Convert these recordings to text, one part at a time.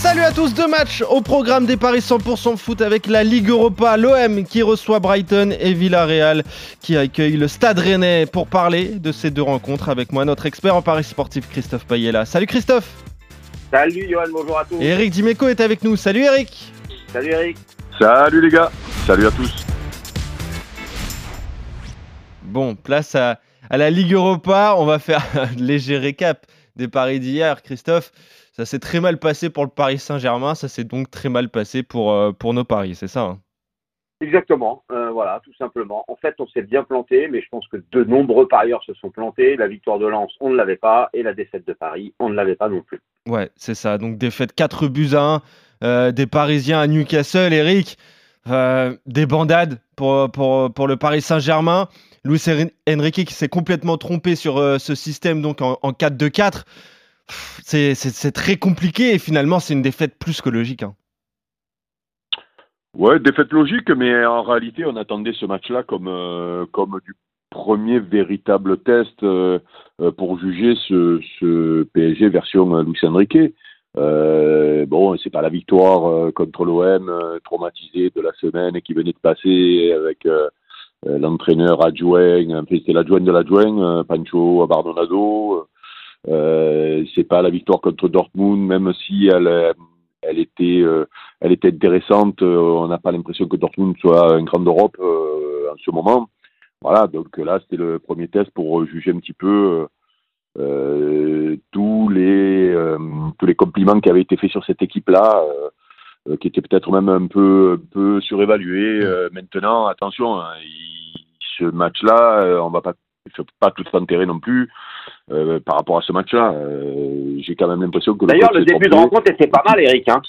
Salut à tous, deux matchs au programme des paris 100% foot avec la Ligue Europa, l'OM qui reçoit Brighton et Villarreal qui accueille le Stade Rennais pour parler de ces deux rencontres avec moi, notre expert en paris sportif Christophe Payella. Salut Christophe Salut Johan, bonjour à tous. Et Eric Dimeco est avec nous. Salut Eric Salut Eric. Salut les gars, salut à tous. Bon, place à, à la Ligue Europa, on va faire un léger récap des paris d'hier. Christophe, ça s'est très mal passé pour le Paris Saint-Germain, ça s'est donc très mal passé pour, euh, pour nos paris, c'est ça hein? Exactement, euh, voilà, tout simplement. En fait, on s'est bien planté, mais je pense que de nombreux parieurs se sont plantés. La victoire de Lens, on ne l'avait pas, et la défaite de Paris, on ne l'avait pas non plus. Ouais, c'est ça. Donc défaite 4 buts à 1 euh, des Parisiens à Newcastle, Eric. Euh, des bandades pour, pour, pour le Paris Saint-Germain. Luis Enrique qui s'est complètement trompé sur euh, ce système donc en, en 4-2-4. Pff, C'est très compliqué et finalement c'est une défaite plus que logique. hein. Ouais, défaite logique, mais en réalité, on attendait ce match-là comme, euh, comme du premier véritable test euh, pour juger ce, PSG version Luis Enrique. Euh, bon, c'est pas la victoire contre l'OM euh, traumatisé de la semaine qui venait de passer avec l'entraîneur adjoint, enfin, c'était l'adjoint de l'adjoint, euh, Pancho Abardonado. Euh, c'est pas la victoire contre Dortmund, même si elle, euh, elle était, euh, elle était intéressante. euh, on n'a pas l'impression que Dortmund soit un grand d'Europe euh, en ce moment. Voilà, donc là, c'était le premier test pour juger un petit peu euh, euh, tous les euh, tous les compliments qui avaient été faits sur cette équipe-là, euh, qui étaient peut-être même un peu un peu surévalués. Euh, maintenant, attention, hein, il- ce match-là, euh, on va pas pas tout enterrer non plus euh, par rapport à ce match-là. Euh, J'ai quand même l'impression que D'ailleurs, le début de rencontre était pas mal, Eric. Hein.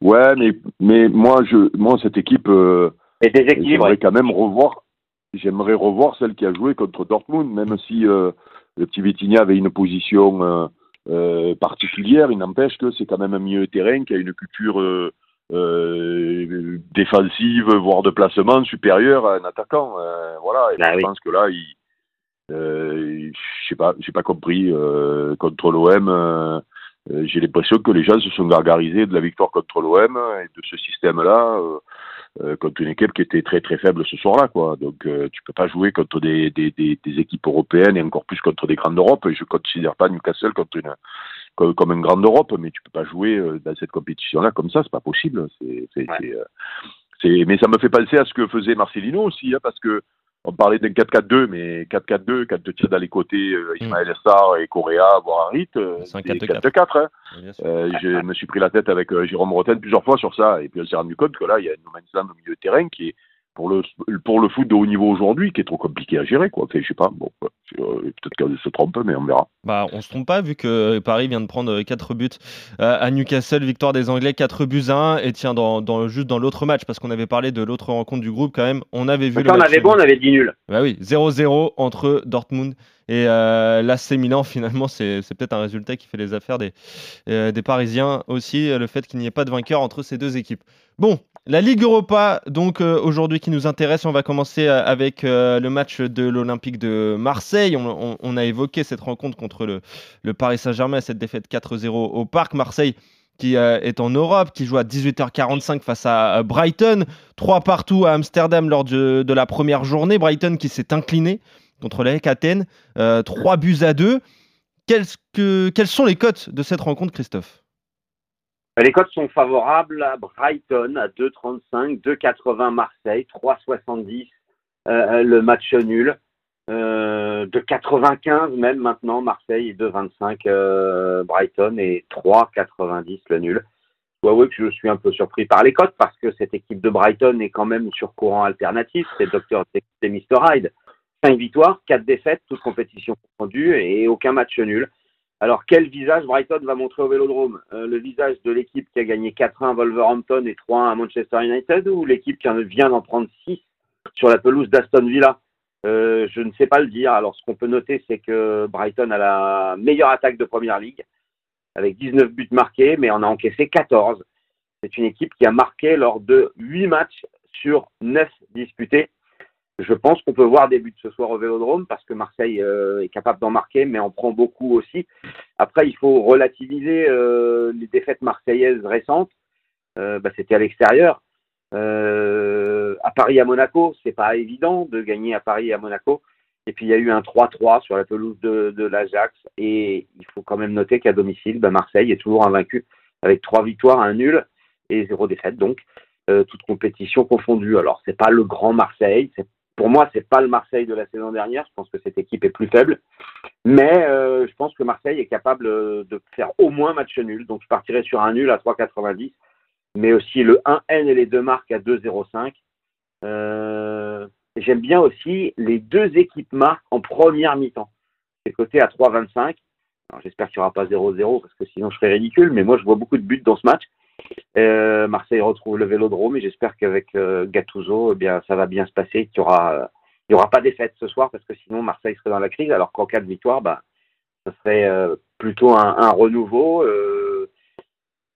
Ouais, mais mais moi je moi cette équipe euh, j'aimerais quand même revoir j'aimerais revoir celle qui a joué contre Dortmund même si le petit Vitinha avait une position euh, particulière, il n'empêche que c'est quand même un milieu de terrain qui a une culture euh, euh, défensive voire de placement supérieure à un attaquant. Euh, voilà, et Ah je oui. pense que là il euh, je sais pas, j'ai pas compris euh, contre l'OM. euh, j'ai l'impression que les gens se sont gargarisés de la victoire contre l'OM et de ce système-là contre une équipe qui était très très faible ce soir-là, quoi. Donc euh, tu peux pas jouer contre des, des, des, des équipes européennes et encore plus contre des grandes d'Europe. Je considère pas Newcastle contre une comme, comme une grande Europe, mais tu peux pas jouer euh, dans cette compétition-là comme ça, c'est pas possible. C'est, c'est, Ouais. c'est, euh, c'est- mais ça me fait penser à ce que faisait Marcelino aussi, hein, parce que on parlait d'un 4-4-2, mais 4-4-2, quand tu tiens dans les côtés euh, Ismaël Essar et Correa, voire Harit, euh, C'est un c'est 4-4. 4-4. Hein. Euh, je me suis pris la tête avec euh, Jérôme Roten plusieurs fois sur ça, et puis on s'est rendu compte que là, il y a une no man's land au milieu de terrain qui est pour le pour le foot de haut niveau aujourd'hui, qui est trop compliqué à gérer, quoi. Enfin, je sais pas, bon, peut-être qu'elle se trompe, mais on verra. Bah, on se trompe pas vu que Paris vient de prendre 4 buts euh, à Newcastle, victoire des Anglais 4 buts à 1 et tiens dans, dans juste dans l'autre match parce qu'on avait parlé de l'autre rencontre du groupe quand même, on avait vu le on match avait bon, on avait dit nul. Bah oui, 0-0 entre Dortmund et euh, l'AC Milan. Finalement, c'est c'est peut-être un résultat qui fait les affaires des, euh, des Parisiens aussi, euh, le fait qu'il n'y ait pas de vainqueur entre ces deux équipes. Bon, la Ligue Europa, donc euh, aujourd'hui qui nous intéresse, on va commencer euh, avec euh, le match de l'Olympique de Marseille. On, a évoqué cette rencontre contre le, Paris Saint-Germain, cette défaite 4-0 au Parc. Marseille qui est en Europe, qui joue à 18h45 face à Brighton. 3 partout à Amsterdam lors de, la première journée. Brighton qui s'est incliné contre l'AEK Athènes. 3 buts à 2. Quelles, que- quelles sont les cotes de cette rencontre, Christophe? Les cotes sont favorables à Brighton à 2,35, 2,80 Marseille, 3,70 euh, le match nul, euh, de 95 même maintenant Marseille et 2,25 euh, Brighton et 3,90 le nul. Je dois avouer que je suis un peu surpris par les cotes parce que cette équipe de Brighton est quand même sur courant alternatif. C'est Dr. Mr. Hyde. 5 victoires, 4 défaites, toutes compétitions confondues et aucun match nul. Alors, quel visage Brighton va montrer au Vélodrome? Euh, Le visage de l'équipe qui a gagné 4-1 à Wolverhampton et 3-1 à Manchester United ou l'équipe qui en vient d'en prendre 6 sur la pelouse d'Aston Villa? Euh, je ne sais pas le dire. Alors, ce qu'on peut noter, c'est que Brighton a la meilleure attaque de Première Ligue, avec 19 buts marqués, mais on a encaissé 14. C'est une équipe qui a marqué lors de 8 matchs sur 9 disputés. Je pense qu'on peut voir des buts ce soir au Vélodrome parce que Marseille euh, est capable d'en marquer, mais en prend beaucoup aussi. Après, il faut relativiser euh, les défaites marseillaises récentes. Euh, bah, C'était à l'extérieur. à Paris, à Monaco, c'est pas évident de gagner à Paris à Monaco. Et puis il y a eu un 3-3 sur la pelouse de, l'Ajax. Et il faut quand même noter qu'à domicile, bah, Marseille est toujours invaincu avec trois victoires, un nul et zéro défaite. Donc toute compétition confondue. Alors c'est pas le grand Marseille, pour moi c'est pas le Marseille de la saison dernière. Je pense que cette équipe est plus faible, mais euh, je pense que Marseille est capable euh, de faire au moins match nul. Donc je partirai sur un nul à 3,90, mais aussi le 1N et les deux marques à 2,05. Euh, J'aime bien aussi les deux équipes marques en première mi-temps. C'est coté à 3,25. J'espère qu'il n'y aura pas 0-0 parce que sinon je serais ridicule, mais moi je vois beaucoup de buts dans ce match. Euh, Marseille retrouve le Vélodrome et j'espère qu'avec euh, eh bien, ça va bien se passer. Il n'y aura, il y aura pas d'effet ce soir parce que sinon Marseille serait dans la crise. Alors qu'en cas de victoire, bah, ce serait euh, plutôt un, renouveau. Euh,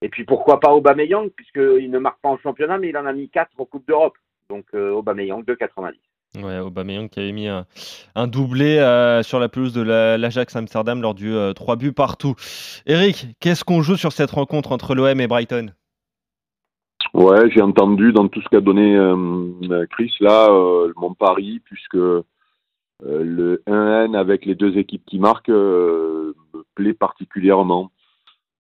et puis pourquoi pas Aubameyang puisqu'il ne marque pas en championnat, mais il en a mis 4 en Coupe d'Europe. Donc euh, Aubameyang 2,90. Ouais, Aubameyang qui avait mis un, un doublé euh, sur la pelouse de l'Ajax Amsterdam lors du 3 buts partout. Eric, qu'est-ce qu'on joue sur cette rencontre entre l'OM et Brighton? Ouais, j'ai entendu dans tout ce qu'a donné euh, Chris là, euh, mon pari, puisque euh, le 1N avec les deux équipes qui marquent me plaît particulièrement.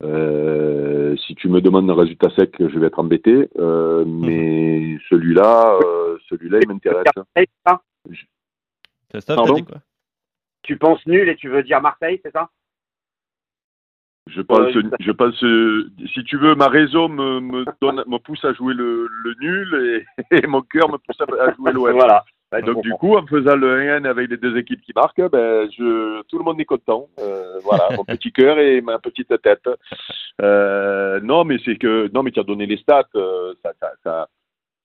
si tu me demandes un résultat sec, je vais être embêté, mais celui-là, celui-là, il m'intéresse. Christophe, t'as dit quoi? Tu penses nul et tu veux dire Marseille, c'est ça? Je pense, je pense, si tu veux, ma raison me, me, donne, me pousse à jouer le, le nul et, et, mon cœur me pousse à, jouer l'OM. voilà. Donc du coup, en faisant le 1 avec les deux équipes qui marquent, ben, je, tout le monde est content. Euh, voilà, mon petit cœur et ma petite tête. Euh, non, mais c'est que, non, mais tu as donné les stats, euh, ça, ça, ça,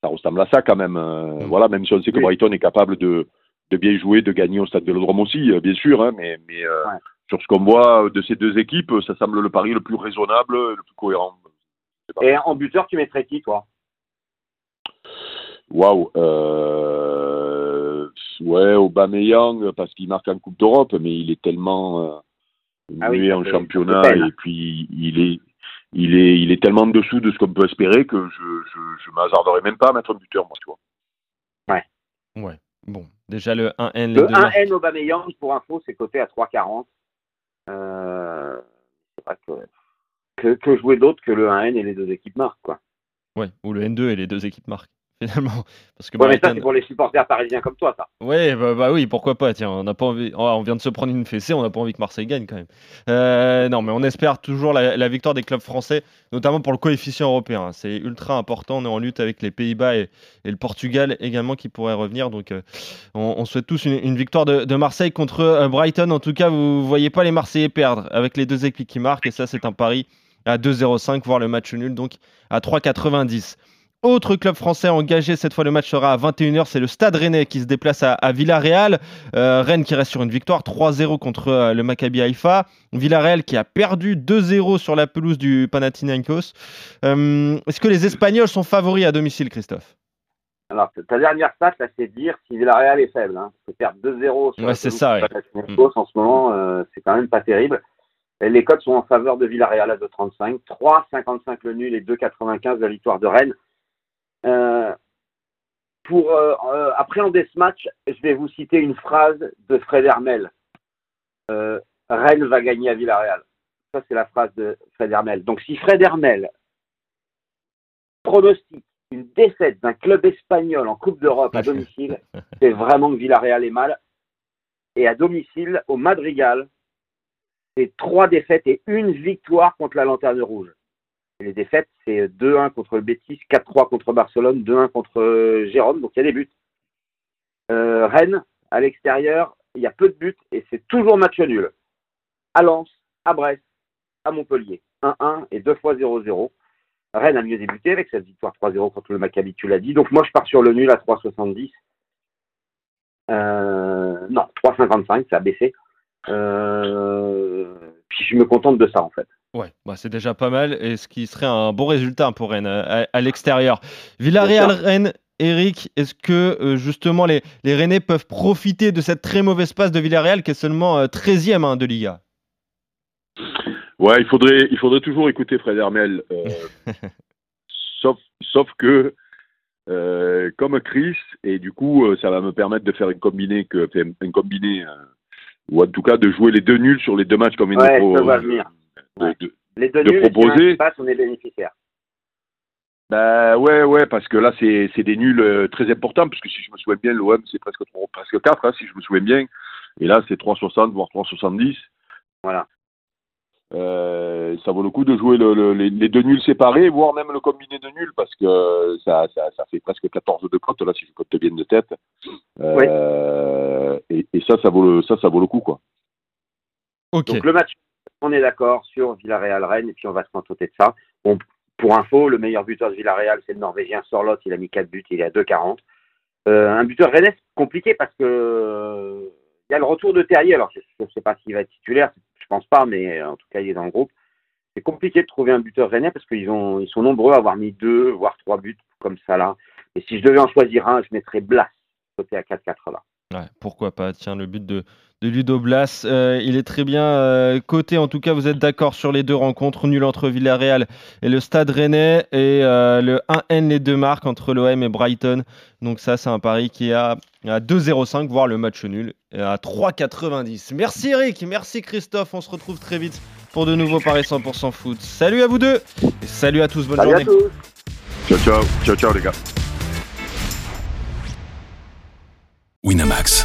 ça, ressemble à ça quand même. Euh, mm. Voilà, même si on sait que Brighton est capable de, de bien jouer, de gagner au stade de l'Odrome aussi, euh, bien sûr, hein, mais, mais euh, Ouais. sur ce qu'on voit de ces deux équipes, ça semble le pari le plus raisonnable, le plus cohérent. Et en buteur, tu mettrais qui, toi? Waouh. Euh, ouais, Aubameyang parce qu'il marque en Coupe d'Europe, mais il est tellement euh, Ah oui, en championnat et puis il est il est il est tellement en dessous de ce qu'on peut espérer que je je, je m'hasarderais même pas à mettre un buteur moi tu vois. Ouais. Bon, déjà le 1N, les Le deux marques. 1N Aubameyang, pour info, c'est coté à 3,40. Euh, c'est que, que, que jouer d'autre que le 1N et les deux équipes marquent, quoi. Ouais, ou le N2 et les deux équipes marquent, finalement. Parce que Ouais, mais ça, c'est pour les supporters parisiens comme toi, ça. Ouais, bah, bah oui, pourquoi pas, tiens, on n'a pas envie, oh, on vient de se prendre une fessée, on n'a pas envie que Marseille gagne quand même. Euh, non, mais on espère toujours la, la victoire des clubs français, notamment pour le coefficient européen. C'est ultra important, on est en lutte avec les Pays-Bas et, et le Portugal également qui pourraient revenir, donc euh, on, on souhaite tous une, une victoire de, de Marseille contre euh, Brighton. En tout cas, vous ne voyez pas les Marseillais perdre avec les deux équipes qui marquent, et ça c'est un pari à 2,05, voire le match nul, donc à 3,90. Autre club français engagé, cette fois le match sera à 21h, c'est le Stade Rennais qui se déplace à, à Villarreal. Euh, Rennes qui reste sur une victoire 3-0 contre euh, le Maccabi Haïfa. Villarreal qui a perdu 2-0 sur la pelouse du Panathinaikos. Euh, Est-ce que les Espagnols sont favoris à domicile, Christophe? Alors, ta dernière stat, là, c'est de dire si Villarreal est faible. Hein. C'est perdre 2-0 sur Ouais, c'est ça, ouais. En ce moment, c'est quand même pas terrible. Et les cotes sont en faveur de Villarreal à 2,35, 3,55 le nul et 2,95 la victoire de Rennes. Euh, pour euh, euh, appréhender ce match, je vais vous citer une phrase de Fred Hermel. Rennes va gagner à Villarreal. Ça, c'est la phrase de Fred Hermel. Donc, si Fred Hermel pronostique une défaite d'un club espagnol en Coupe d'Europe à domicile, c'est vraiment que Villarreal est mal. Et à domicile, au Madrigal, c'est trois défaites et une victoire contre la Lanterne Rouge. Les défaites, c'est 2-1 contre le Betis, 4-3 contre Barcelone, 2-1 contre euh, Gérone, donc il y a des buts. Euh, Rennes, à l'extérieur, il y a peu de buts et c'est toujours match nul. À Lens, à Brest, à Montpellier, 1-1 et 2 fois 0-0. Rennes a mieux débuté avec cette victoire 3-0 contre le Maccabi, tu l'as dit. Donc moi, je pars sur le nul à 3,70. Euh, non, 3,55, ça a baissé. Euh, puis je me contente de ça en fait. Ouais, bah c'est déjà pas mal et ce qui serait un bon résultat pour Rennes à, à l'extérieur. Villarreal-Rennes, Eric, est-ce que euh, justement les, les Rennais peuvent profiter de cette très mauvaise passe de Villarreal qui est seulement 13e hein, de Liga? Ouais, il faudrait, il faudrait toujours écouter Fred Hermel. sauf, sauf que euh, comme Chris, et du coup, euh, ça va me permettre de faire une combinée, que, un combiné, euh, ou en tout cas de jouer les deux nuls sur les deux matchs comme il ouais, faut, ça va venir. De, de, Les deux de nuls, proposer. si passe, on est bénéficiaire. Bah ouais, ouais, parce que là, c'est c'est des nuls euh, très importants, parce que si je me souviens bien, l'OM, c'est presque, presque 4, hein, si je me souviens bien. Et là, c'est 3,60, voire 3,70. Voilà. Euh, ça vaut le coup de jouer le, le- les, les deux nuls séparés, voire même le combiné de nuls, parce que ça, ça, ça fait presque 14 de cote, là, si je cote bien de tête. Euh, et, et ça, ça vaut, le, ça, ça vaut le coup, quoi. Ok. Donc le match, on est d'accord sur Villarreal-Rennes, et puis on va se contenter de ça. Bon, pour info, le meilleur buteur de Villarreal, c'est le Norvégien Sorloth, il a mis 4 buts, il est à 2,40. Euh, un buteur Rennes, compliqué parce que euh, il y a le retour de Terrier, alors je ne sais pas s'il va être titulaire, je pense pas, mais euh, en tout cas il est dans le groupe. C'est compliqué de trouver un buteur rennais parce qu'ils ils sont nombreux à avoir mis deux, voire trois buts comme ça là. Et si je devais en choisir un, je mettrais Blas côté à 4-4 là. Ouais, pourquoi pas Tiens, le but de, de Ludo Blas, euh, il est très bien euh, coté. En tout cas, vous êtes d'accord sur les deux rencontres nul entre Villarreal et le Stade Rennais et euh, le 1N les deux marques entre l'OM et Brighton. Donc ça, c'est un pari qui est à, à 2,05, voire le match nul et à 3,90. Merci Eric, merci Christophe. On se retrouve très vite pour de nouveaux paris 100% foot. Salut à vous deux et salut à tous. Bonne Salut à journée. tous. Ciao, ciao, ciao, ciao, les gars. Winamax,